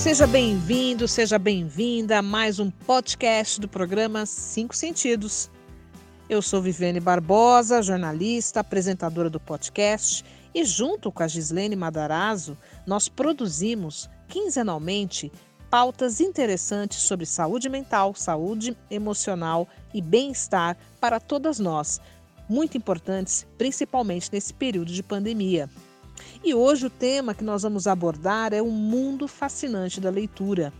Seja bem-vindo, seja bem-vinda a mais um podcast do programa Cinco Sentidos. Eu sou Viviane Barbosa, jornalista, apresentadora do podcast, e junto com a Gislene Madarazzo, nós produzimos quinzenalmente pautas interessantes sobre saúde mental, saúde emocional e bem-estar para todas nós, muito importantes, principalmente nesse período de pandemia. E hoje o tema que nós vamos abordar é o mundo fascinante da leitura,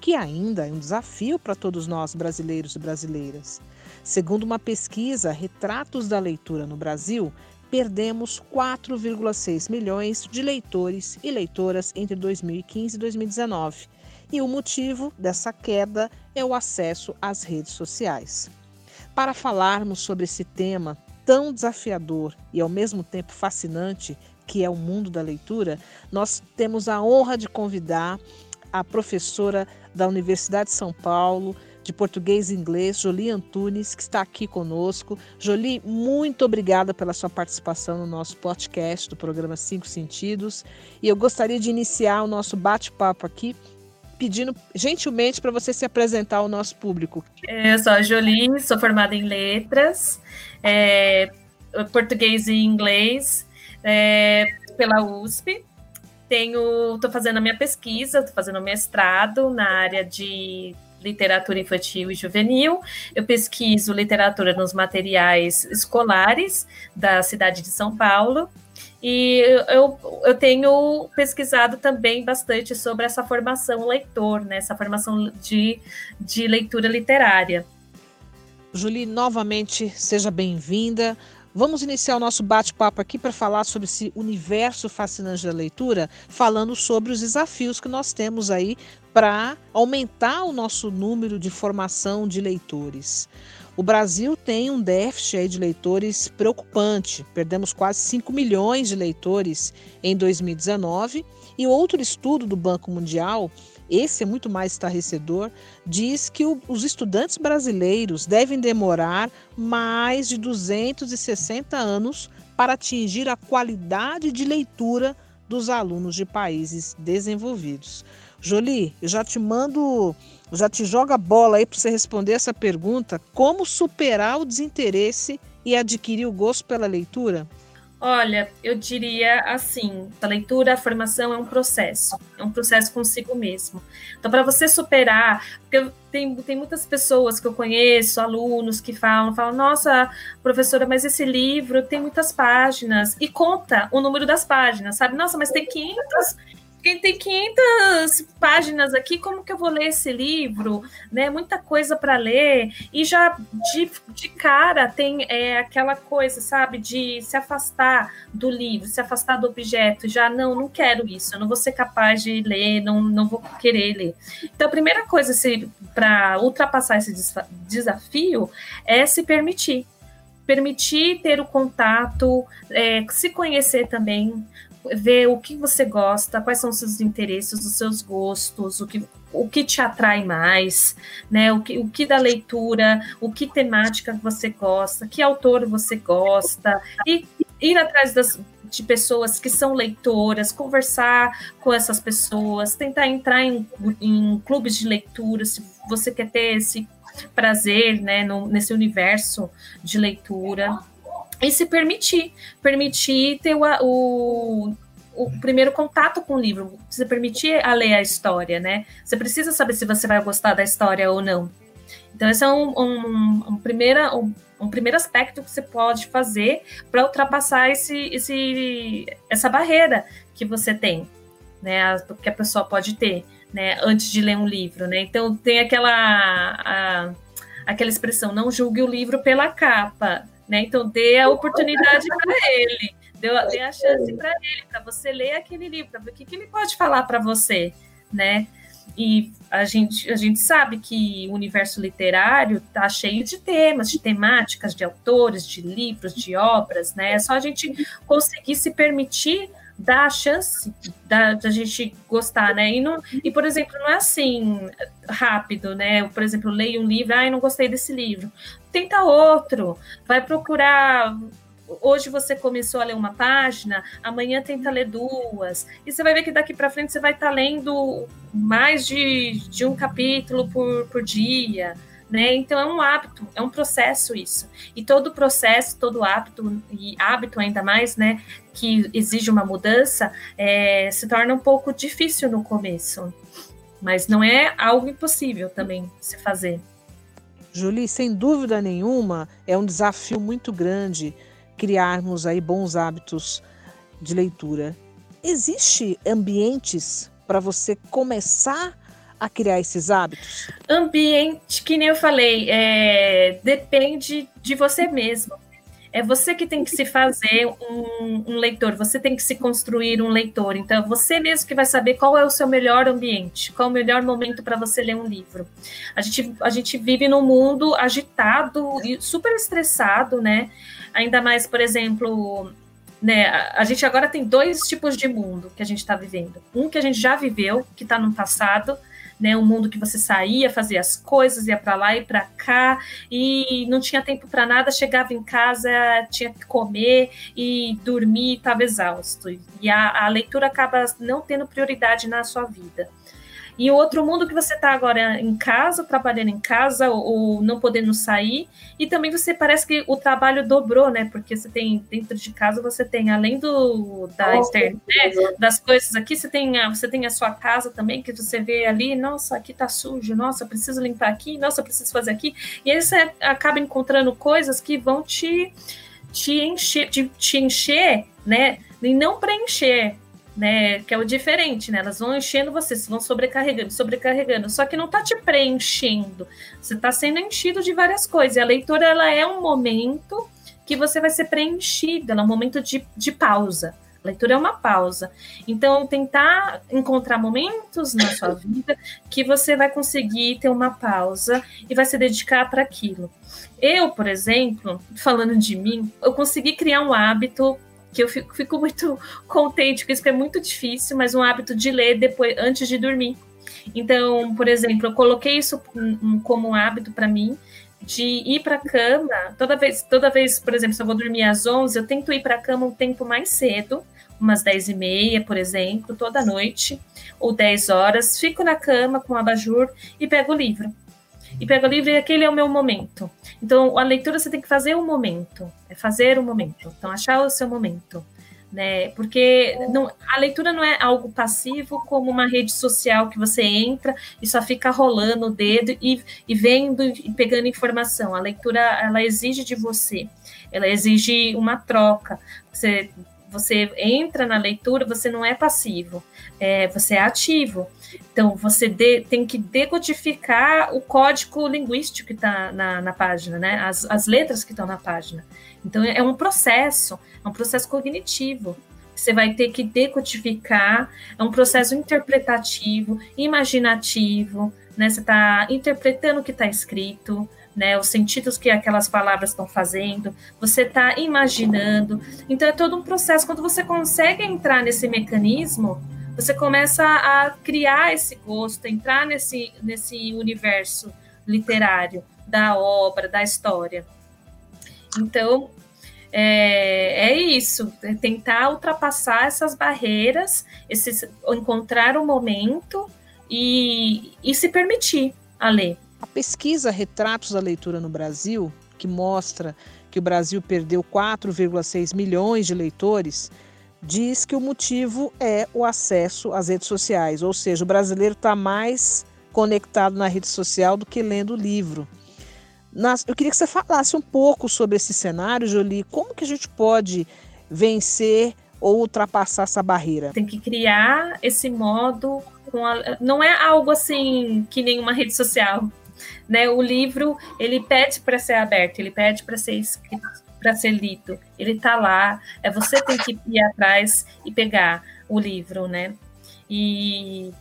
que ainda é um desafio para todos nós brasileiros e brasileiras. Segundo uma pesquisa Retratos da Leitura no Brasil, perdemos 4,6 milhões de leitores e leitoras entre 2015 e 2019. E o motivo dessa queda é o acesso às redes sociais. Para falarmos sobre esse tema tão desafiador e ao mesmo tempo fascinante, que é o mundo da leitura, nós temos a honra de convidar a professora da Universidade de São Paulo, de português e inglês, Jolie Antunes, que está aqui conosco. Jolie, muito obrigada pela sua participação no nosso podcast do programa Cinco Sentidos. E eu gostaria de iniciar o nosso bate-papo aqui pedindo gentilmente para você se apresentar ao nosso público. Eu sou a Jolie, sou formada em letras, é, português e inglês é, pela USP. Tenho, estou fazendo a minha pesquisa, estou fazendo mestrado na área de literatura infantil e juvenil. Eu pesquiso literatura nos materiais escolares da cidade de São Paulo. E eu, eu tenho pesquisado também bastante sobre essa formação leitor, né, essa formação de, de leitura literária. Julie, novamente, seja bem-vinda. Vamos iniciar o nosso bate-papo aqui para falar sobre esse universo fascinante da leitura, falando sobre os desafios que nós temos aí para aumentar o nosso número de formação de leitores. O Brasil tem um déficit de leitores preocupante. Perdemos quase 5 milhões de leitores em 2019 e outro estudo do Banco Mundial, esse é muito mais estarrecedor, diz que o, os estudantes brasileiros devem demorar mais de 260 anos para atingir a qualidade de leitura dos alunos de países desenvolvidos. Jolie, eu já te mando, já te joga a bola aí para você responder essa pergunta: como superar o desinteresse e adquirir o gosto pela leitura? Olha, eu diria assim: a leitura, a formação é um processo, é um processo consigo mesmo. Então, para você superar, porque tem, tem muitas pessoas que eu conheço, alunos que falam, falam, nossa, professora, mas esse livro tem muitas páginas, e conta o número das páginas, sabe? Nossa, mas tem 500 quem tem 500 páginas aqui, como que eu vou ler esse livro? Né? Muita coisa para ler. E já de, de cara tem é, aquela coisa, sabe, de se afastar do livro, se afastar do objeto. Já não, não quero isso, eu não vou ser capaz de ler, não, não vou querer ler. Então, a primeira coisa para ultrapassar esse desafio é se permitir permitir ter o contato, é, se conhecer também, ver o que você gosta, quais são os seus interesses, os seus gostos, o que, o que te atrai mais, né? O que, o que da leitura, o que temática você gosta, que autor você gosta, e ir atrás das, de pessoas que são leitoras, conversar com essas pessoas, tentar entrar em, em clubes de leitura, se você quer ter esse prazer, né, no, nesse universo de leitura e se permitir, permitir ter o, o, o, primeiro contato com o livro, se permitir a ler a história, né? Você precisa saber se você vai gostar da história ou não. Então, esse é um, um, um, primeira, um, um primeiro aspecto que você pode fazer para ultrapassar esse, esse, essa barreira que você tem, né? Que a pessoa pode ter, né? Antes de ler um livro, né? Então, tem aquela, a, aquela expressão, não julgue o livro pela capa, né? Então dê a oportunidade para ele, dê, a chance para ele, para você ler aquele livro, para ver o que, que ele pode falar para você, né? E a gente, a gente sabe que o universo literário está cheio de temas, de temáticas, de autores, de livros, de obras, né? É só a gente conseguir se permitir dar a chance da, da gente gostar, né? E, não, e, por exemplo, não é assim rápido, né? Eu, por exemplo, leio um livro, ai, não gostei desse livro. Tenta outro, vai procurar hoje você começou a ler uma página, amanhã tenta ler duas, e você vai ver que daqui para frente você vai estar tá lendo mais de, de um capítulo por, por dia. Né? Então é um hábito, é um processo isso. E todo processo, todo hábito, e hábito ainda mais, né, que exige uma mudança, é, se torna um pouco difícil no começo. Mas não é algo impossível também se fazer. Julie, sem dúvida nenhuma, é um desafio muito grande criarmos aí bons hábitos de leitura. Existe ambientes para você começar a criar esses hábitos? Ambiente, que nem eu falei, é, depende de você mesmo. É você que tem que se fazer um, um, leitor, você tem que se construir um leitor. Então, você mesmo que vai saber qual é o seu melhor ambiente, qual o melhor momento para você ler um livro. A gente, a gente vive num mundo agitado e super estressado, né? Ainda mais, por exemplo, né, a gente agora tem dois tipos de mundo que a gente está vivendo. Um que a gente já viveu, que está no passado, né, um mundo que você saía, fazia as coisas, ia para lá e para cá e não tinha tempo para nada, chegava em casa, tinha que comer e dormir, estava exausto. E a, a leitura acaba não tendo prioridade na sua vida. E o outro mundo que você está agora em casa, trabalhando em casa ou, ou, não podendo sair, e também você parece que o trabalho dobrou, né? Porque você tem dentro de casa você tem além do da oh, internet, das coisas aqui, você tem a, você tem a sua casa também que você vê ali, nossa, aqui tá sujo, nossa, preciso limpar aqui, nossa, preciso fazer aqui. E aí você acaba encontrando coisas que vão te te encher, te, te encher, né? E não preencher, né? Que é o diferente, né? Elas vão enchendo você, vão sobrecarregando, sobrecarregando. Só que não tá te preenchendo. Você tá sendo enchido de várias coisas. E a leitura, ela é um momento que você vai ser preenchido, ela é um momento de, de pausa. A leitura é uma pausa. Então, tentar encontrar momentos na sua vida que você vai conseguir ter uma pausa e vai se dedicar para aquilo. Eu, por exemplo, falando de mim, eu consegui criar um hábito que eu fico, fico muito contente com isso, porque é muito difícil, mas um hábito de ler depois antes de dormir. Então, por exemplo, eu coloquei isso como um hábito para mim de ir para a cama, toda vez, toda vez, por exemplo, se eu vou dormir às 11, eu tento ir para a cama um tempo mais cedo, umas 10 e meia, por exemplo, toda noite, ou 10 horas, fico na cama com o abajur e pego o livro e pego o livro e aquele é o meu momento. Então, a leitura você tem que fazer um momento, é fazer um momento. Então, achar o seu momento. Né? Porque não, a leitura não é algo passivo como uma rede social que você entra e só fica rolando o dedo e, e vendo e pegando informação. A leitura ela exige de você, ela exige uma troca. Você você entra na leitura, você não é passivo, é, você é ativo. Então, você de, tem que decodificar o código linguístico que está na, na, página, né? As, as letras que estão na página. Então, é um processo, é um processo cognitivo. Você vai ter que decodificar, é um processo interpretativo, imaginativo, né? Você está interpretando o que está escrito, né, os sentidos que aquelas palavras estão fazendo, você está imaginando. Então é todo um processo. Quando você consegue entrar nesse mecanismo, você começa a criar esse gosto, entrar nesse, nesse universo literário da obra, da história. Então é, é isso, é tentar ultrapassar essas barreiras, esses, encontrar um momento e, e se permitir a ler. A pesquisa Retratos da Leitura no Brasil, que mostra que o Brasil perdeu 4,6 milhões de leitores, diz que o motivo é o acesso às redes sociais, ou seja, o brasileiro está mais conectado na rede social do que lendo o livro. Nas, eu queria que você falasse um pouco sobre esse cenário, Jolie. Como que a gente pode vencer ou ultrapassar essa barreira? Tem que criar esse modo. A, não é algo assim que nenhuma rede social né? O livro ele pede para ser aberto, ele pede para ser escrito, para ser lido. Ele está lá, é você tem que ir atrás e pegar o livro, né? E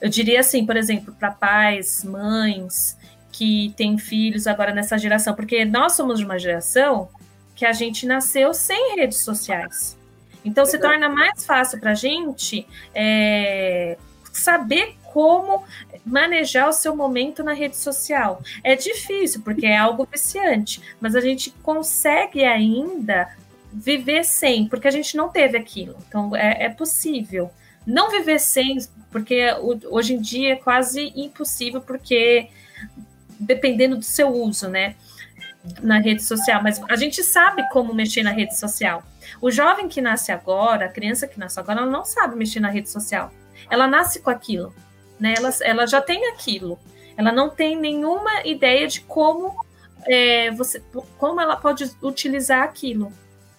eu diria assim, por exemplo, para pais, mães que têm filhos agora nessa geração, porque nós somos de uma geração que a gente nasceu sem redes sociais. Então se torna mais fácil para a gente é, saber como manejar o seu momento na rede social. É difícil, porque é algo viciante, mas a gente consegue ainda viver sem, porque a gente não teve aquilo. Então, é, é possível. Não viver sem, porque hoje em dia é quase impossível, porque dependendo do seu uso, né? Na rede social, mas a gente sabe como mexer na rede social. O jovem que nasce agora, a criança que nasce agora, ela não sabe mexer na rede social. Ela nasce com aquilo, né? Ela, ela já tem aquilo. Ela não tem nenhuma ideia de como é, você, como ela pode utilizar aquilo,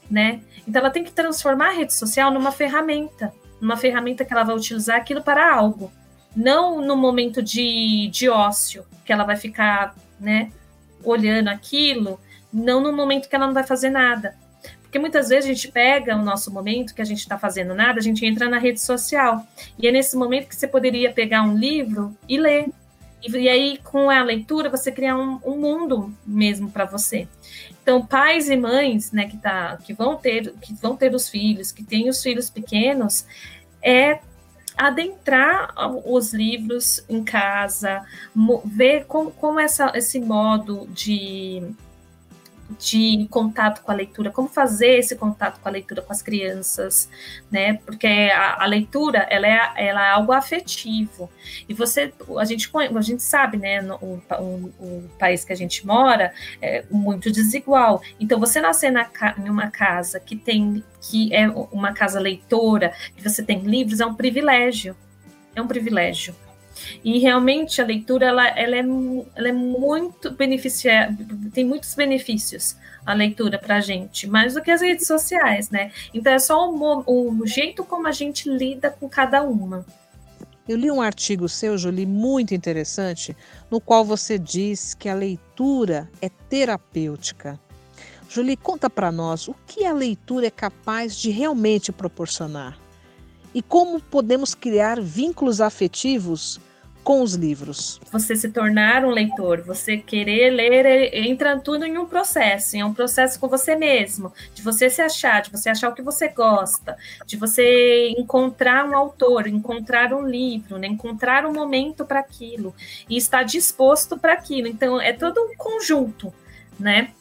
né? Então ela tem que transformar a rede social numa ferramenta, numa ferramenta que ela vai utilizar aquilo para algo, não no momento de, de ócio que ela vai ficar, né, olhando aquilo, não no momento que ela não vai fazer nada. Porque muitas vezes a gente pega o nosso momento que a gente está fazendo nada, a gente entra na rede social. E é nesse momento que você poderia pegar um livro e ler. E, e aí, com a leitura, você cria um, um mundo mesmo para você. Então, pais e mães, né, que, tá, que, vão ter, que vão ter os filhos, que têm os filhos pequenos, é adentrar os livros em casa, ver como, como essa, esse modo de de contato com a leitura, como fazer esse contato com a leitura com as crianças, né? Porque a, a leitura ela é, ela é algo afetivo e você, a gente, a gente sabe, né? O, o, o país que a gente mora é muito desigual. Então, você nascer na, em uma casa que tem que é uma casa leitora, que você tem livros, é um privilégio. É um privilégio. E realmente a leitura ela, ela, é, ela é muito beneficiar, tem muitos benefícios a leitura para a gente, mais do que as redes sociais, né? Então é só o, o jeito como a gente lida com cada uma. Eu li um artigo seu, Jolie, muito interessante, no qual você diz que a leitura é terapêutica. Jolie, conta para nós o que a leitura é capaz de realmente proporcionar e como podemos criar vínculos afetivos com os livros? Você se tornar um leitor, você querer ler, entra tudo em um processo, em um processo com você mesmo, de você se achar, de você achar o que você gosta, de você encontrar um autor, encontrar um livro, né? encontrar um momento para aquilo e estar disposto para aquilo. Então, é todo um conjunto, né?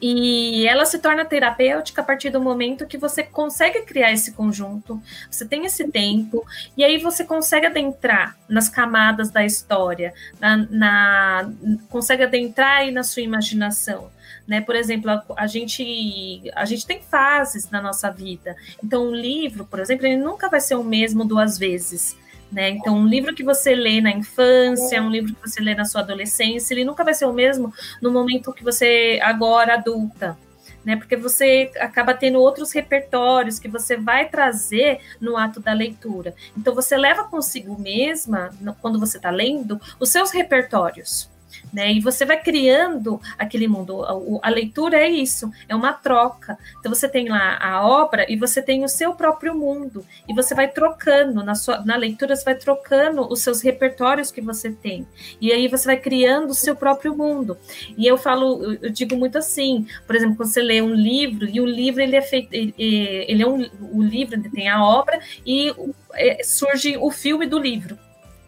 E ela se torna terapêutica a partir do momento que você consegue criar esse conjunto, você tem esse tempo, e aí você consegue adentrar nas camadas da história, na, na consegue adentrar aí na sua imaginação. Né? Por exemplo, a, a, gente, a gente tem fases na nossa vida. Então, um livro, por exemplo, ele nunca vai ser o mesmo duas vezes. Né? Então, um livro que você lê na infância, um livro que você lê na sua adolescência, ele nunca vai ser o mesmo no momento que você agora adulta, né? Porque você acaba tendo outros repertórios que você vai trazer no ato da leitura. Então, você leva consigo mesma, quando você está lendo, os seus repertórios né? E você vai criando aquele mundo. A, a, leitura é isso, é uma troca. Então você tem lá a obra e você tem o seu próprio mundo e você vai trocando na sua na leitura você vai trocando os seus repertórios que você tem e aí você vai criando o seu próprio mundo. E eu falo, eu digo muito assim, por exemplo, quando você lê um livro e o livro ele é feito, ele, ele é um o livro tem a obra e é, surge o filme do livro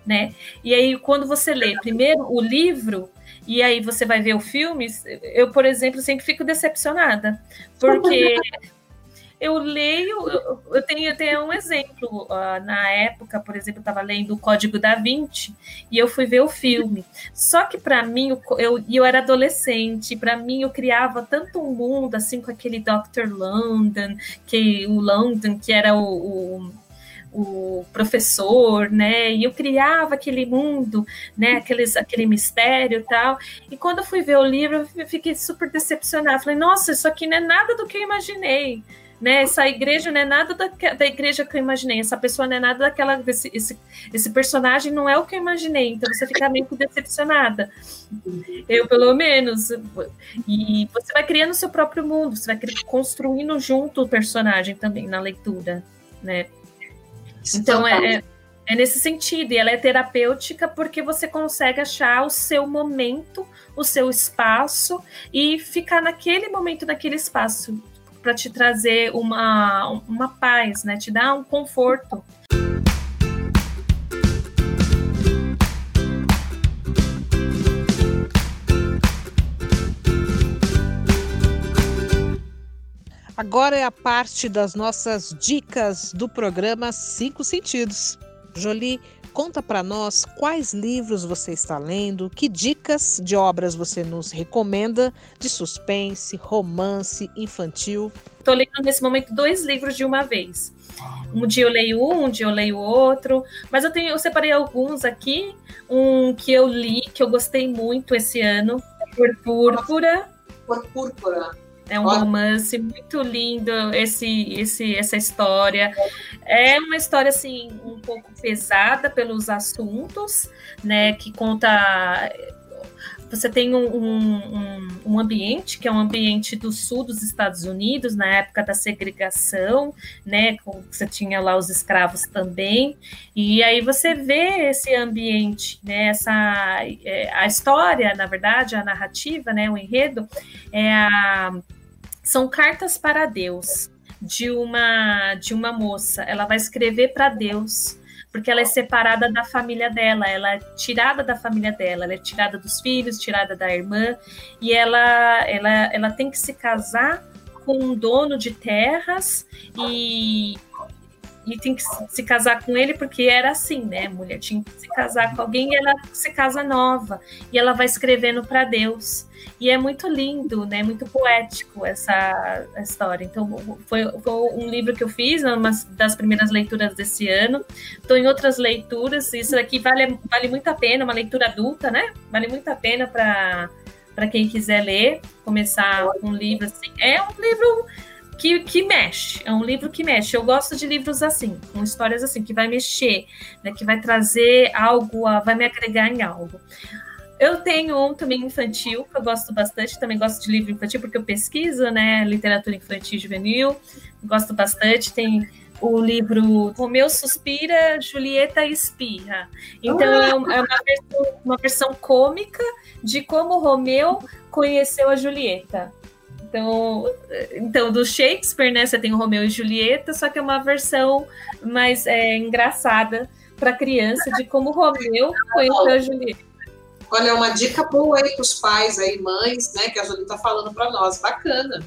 né? E aí, quando você lê primeiro o livro e aí você vai ver o filme, eu, por exemplo, sempre fico decepcionada, porque eu leio, eu, eu tenho até um exemplo. Uh, na época, por exemplo, eu estava lendo o Código da Vinci e eu fui ver o filme. Só que para mim, eu, eu era adolescente, para mim eu criava tanto um mundo assim com aquele Dr. London, que o London, que era o, o o professor, né? E eu criava aquele mundo, né? Aqueles, aquele mistério e tal. E quando eu fui ver o livro, eu fiquei super decepcionada. Falei, nossa, isso aqui não é nada do que eu imaginei. Né, essa igreja não é nada da, da igreja que eu imaginei, essa pessoa não é nada daquela. Desse, esse, esse personagem não é o que eu imaginei, então você fica meio decepcionada. Eu, pelo menos. E você vai criando o seu próprio mundo, você vai construindo junto o personagem também na leitura, né? Então é, é, é, nesse sentido, e ela é terapêutica porque você consegue achar o seu momento, o seu espaço e ficar naquele momento, naquele espaço, para te trazer uma, uma paz, né? Te dar um conforto. Agora é a parte das nossas dicas do programa Cinco Sentidos. Jolie, conta para nós quais livros você está lendo, que dicas de obras você nos recomenda de suspense, romance, infantil. Estou lendo nesse momento dois livros de uma vez. Um dia eu leio um, um dia eu leio outro, mas eu tenho, eu separei alguns aqui. Um que eu li, que eu gostei muito esse ano, Por Púrpura. Por Púrpura. É um romance muito lindo esse, esse, essa história. É uma história assim um pouco pesada pelos assuntos, né? Que conta você tem um, um, um, ambiente que é um ambiente do sul dos Estados Unidos, na época da segregação, né? Você tinha lá os escravos também, e aí você vê esse ambiente, né? Essa é, a história, na verdade, a narrativa, né? O enredo é a, são cartas para Deus de uma de uma moça. Ela vai escrever para Deus porque ela é separada da família dela, ela é tirada da família dela, ela é tirada dos filhos, tirada da irmã, e ela, ela, ela tem que se casar com um dono de terras e, e tem que se casar com ele porque era assim, né? A mulher tinha que se casar com alguém e ela se casa nova e ela vai escrevendo para Deus. E é muito lindo, né? Muito poético essa história. Então, foi, foi um livro que eu fiz, uma das primeiras leituras desse ano. Estou em outras leituras. Isso aqui vale, vale muito a pena, uma leitura adulta, né? Vale muito a pena para quem quiser ler, começar com um livro assim. É um livro que, que mexe, é um livro que mexe. Eu gosto de livros assim, com histórias assim, que vai mexer, né, que vai trazer algo, vai me agregar em algo. Eu tenho um também infantil, que eu gosto bastante, também gosto de livro infantil, porque eu pesquiso, né, literatura infantil e juvenil, gosto bastante, tem o livro Romeu Suspira, Julieta Espirra. Então, ah! é uma versão, uma versão cômica de como Romeu conheceu a Julieta. Então, então, do Shakespeare, né? Você tem o Romeu e Julieta, só que é uma versão mais é, engraçada para criança de como Romeu conheceu a Julieta. Olha, é uma dica boa aí para os pais aí, mães, né? Que a Julieta está falando para nós. Bacana.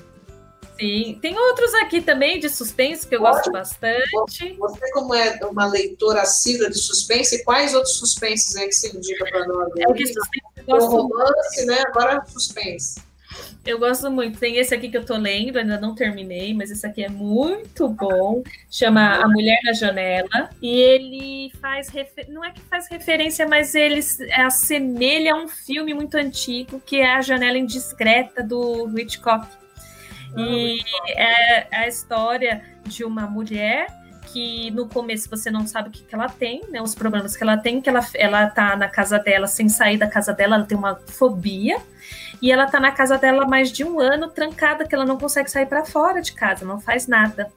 Sim, tem outros aqui também de suspense que eu Pode. gosto bastante. Você, como é uma leitora assídua de suspense, quais outros suspenses aí que você indica para nós? É que suspense eu gosto romance, né? Agora suspense. Eu gosto muito. Tem esse aqui que eu tô lendo, ainda não terminei, mas esse aqui é muito bom. Chama A Mulher na Janela. E ele faz. Refer... Não é que faz referência, mas ele assemelha a um filme muito antigo, que é A Janela Indiscreta do Hitchcock. E é a história de uma mulher que no começo você não sabe o que, que ela tem, né? Os problemas que ela tem, que ela, ela tá na casa dela sem sair da casa dela, ela tem uma fobia e ela tá na casa dela há mais de um ano, trancada, que ela não consegue sair para fora de casa, não faz nada.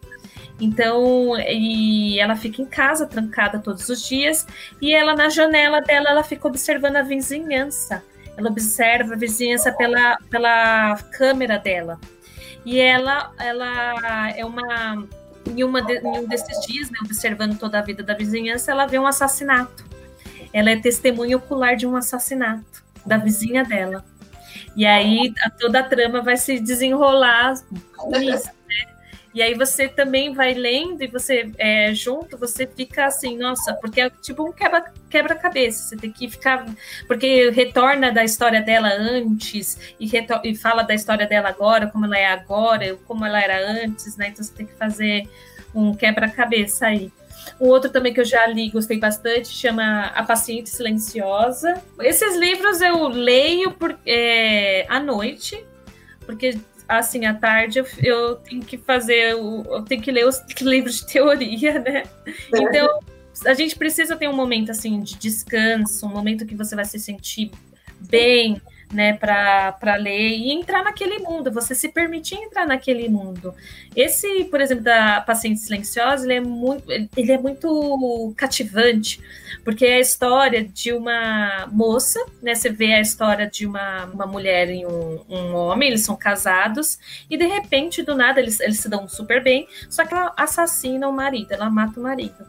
Então, e ela fica em casa, trancada todos os dias, e ela na janela dela, ela fica observando a vizinhança. Ela observa a vizinhança pela, pela câmera dela. E ela, ela é uma em, uma de, em um desses dias, né, observando toda a vida da vizinhança, ela vê um assassinato. Ela é testemunha ocular de um assassinato da vizinha dela. E aí a, toda a trama vai se desenrolar nisso, né? E aí você também vai lendo e você é, junto, você fica assim, nossa, porque é tipo um quebra-cabeça. Quebra você tem que ficar. Porque retorna da história dela antes e, e fala da história dela agora, como ela é agora, como ela era antes, né? Então você tem que fazer um quebra-cabeça aí. Um outro também que eu já li, gostei bastante, chama A Paciente Silenciosa. Esses livros eu leio por, é, à noite, porque assim, à tarde eu, eu tenho que fazer, eu tenho que ler os livros de teoria, né? É. Então, a gente precisa ter um momento assim de descanso, um momento que você vai se sentir bem, né, para ler e entrar naquele mundo, você se permitir entrar naquele mundo. Esse, por exemplo, da Paciente Silenciosa, ele é muito, ele é muito cativante, porque é a história de uma moça, né, você vê a história de uma, uma mulher e um, um homem, eles são casados, e de repente, do nada, eles, eles se dão super bem, só que ela assassina o marido, ela mata o marido.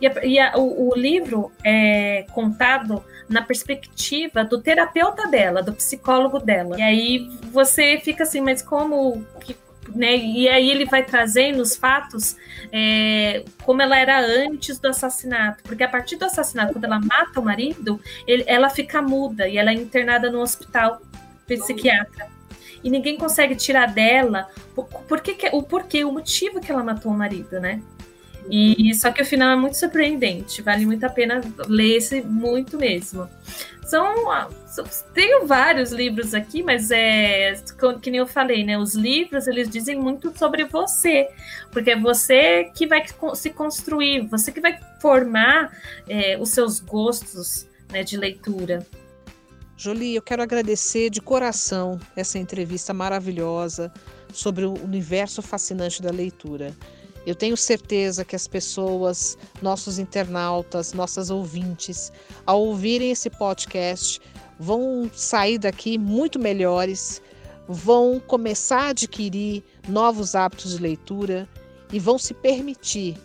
E, a, e a, o, o livro é contado na perspectiva do terapeuta dela, do psicólogo dela. E aí você fica assim, mas como que né? E aí ele vai trazendo os fatos é, como ela era antes do assassinato, porque a partir do assassinato, quando ela mata o marido, ele, ela fica muda e ela é internada no hospital psiquiatra. E ninguém consegue tirar dela o, porquê, o porquê, o motivo que ela matou o marido, né? E só que o final é muito surpreendente, vale muito a pena ler esse muito mesmo. São, tenho vários livros aqui, mas é que nem eu falei, né? Os livros eles dizem muito sobre você, porque é você que vai se construir, você que vai formar é, os seus gostos né, de leitura. Jolie, eu quero agradecer de coração essa entrevista maravilhosa sobre o universo fascinante da leitura. Eu tenho certeza que as pessoas, nossos internautas, nossas ouvintes, ao ouvirem esse podcast, vão sair daqui muito melhores, vão começar a adquirir novos hábitos de leitura e vão se permitir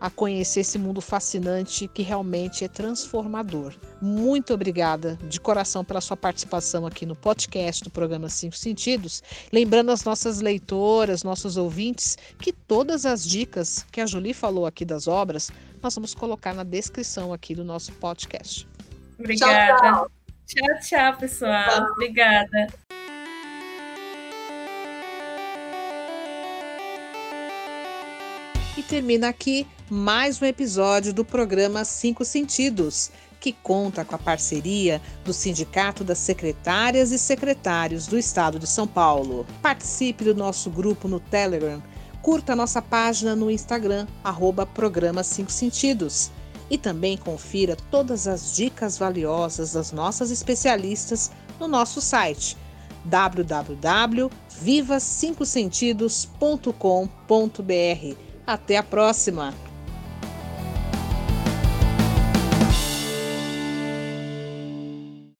a conhecer esse mundo fascinante que realmente é transformador. Muito obrigada de coração pela sua participação aqui no podcast do programa Cinco Sentidos. Lembrando as nossas leitoras, nossos ouvintes, que todas as dicas que a Julie falou aqui das obras, nós vamos colocar na descrição aqui do nosso podcast. Obrigada. Tchau, tchau, tchau pessoal. Tchau. Obrigada. E termina aqui mais um episódio do programa Cinco Sentidos, que conta com a parceria do Sindicato das Secretárias e Secretários do Estado de São Paulo. Participe do nosso grupo no Telegram, curta a nossa página no Instagram, arroba Programa Cinco Sentidos. E também confira todas as dicas valiosas das nossas especialistas no nosso site www.viva5sentidos.com.br até a próxima!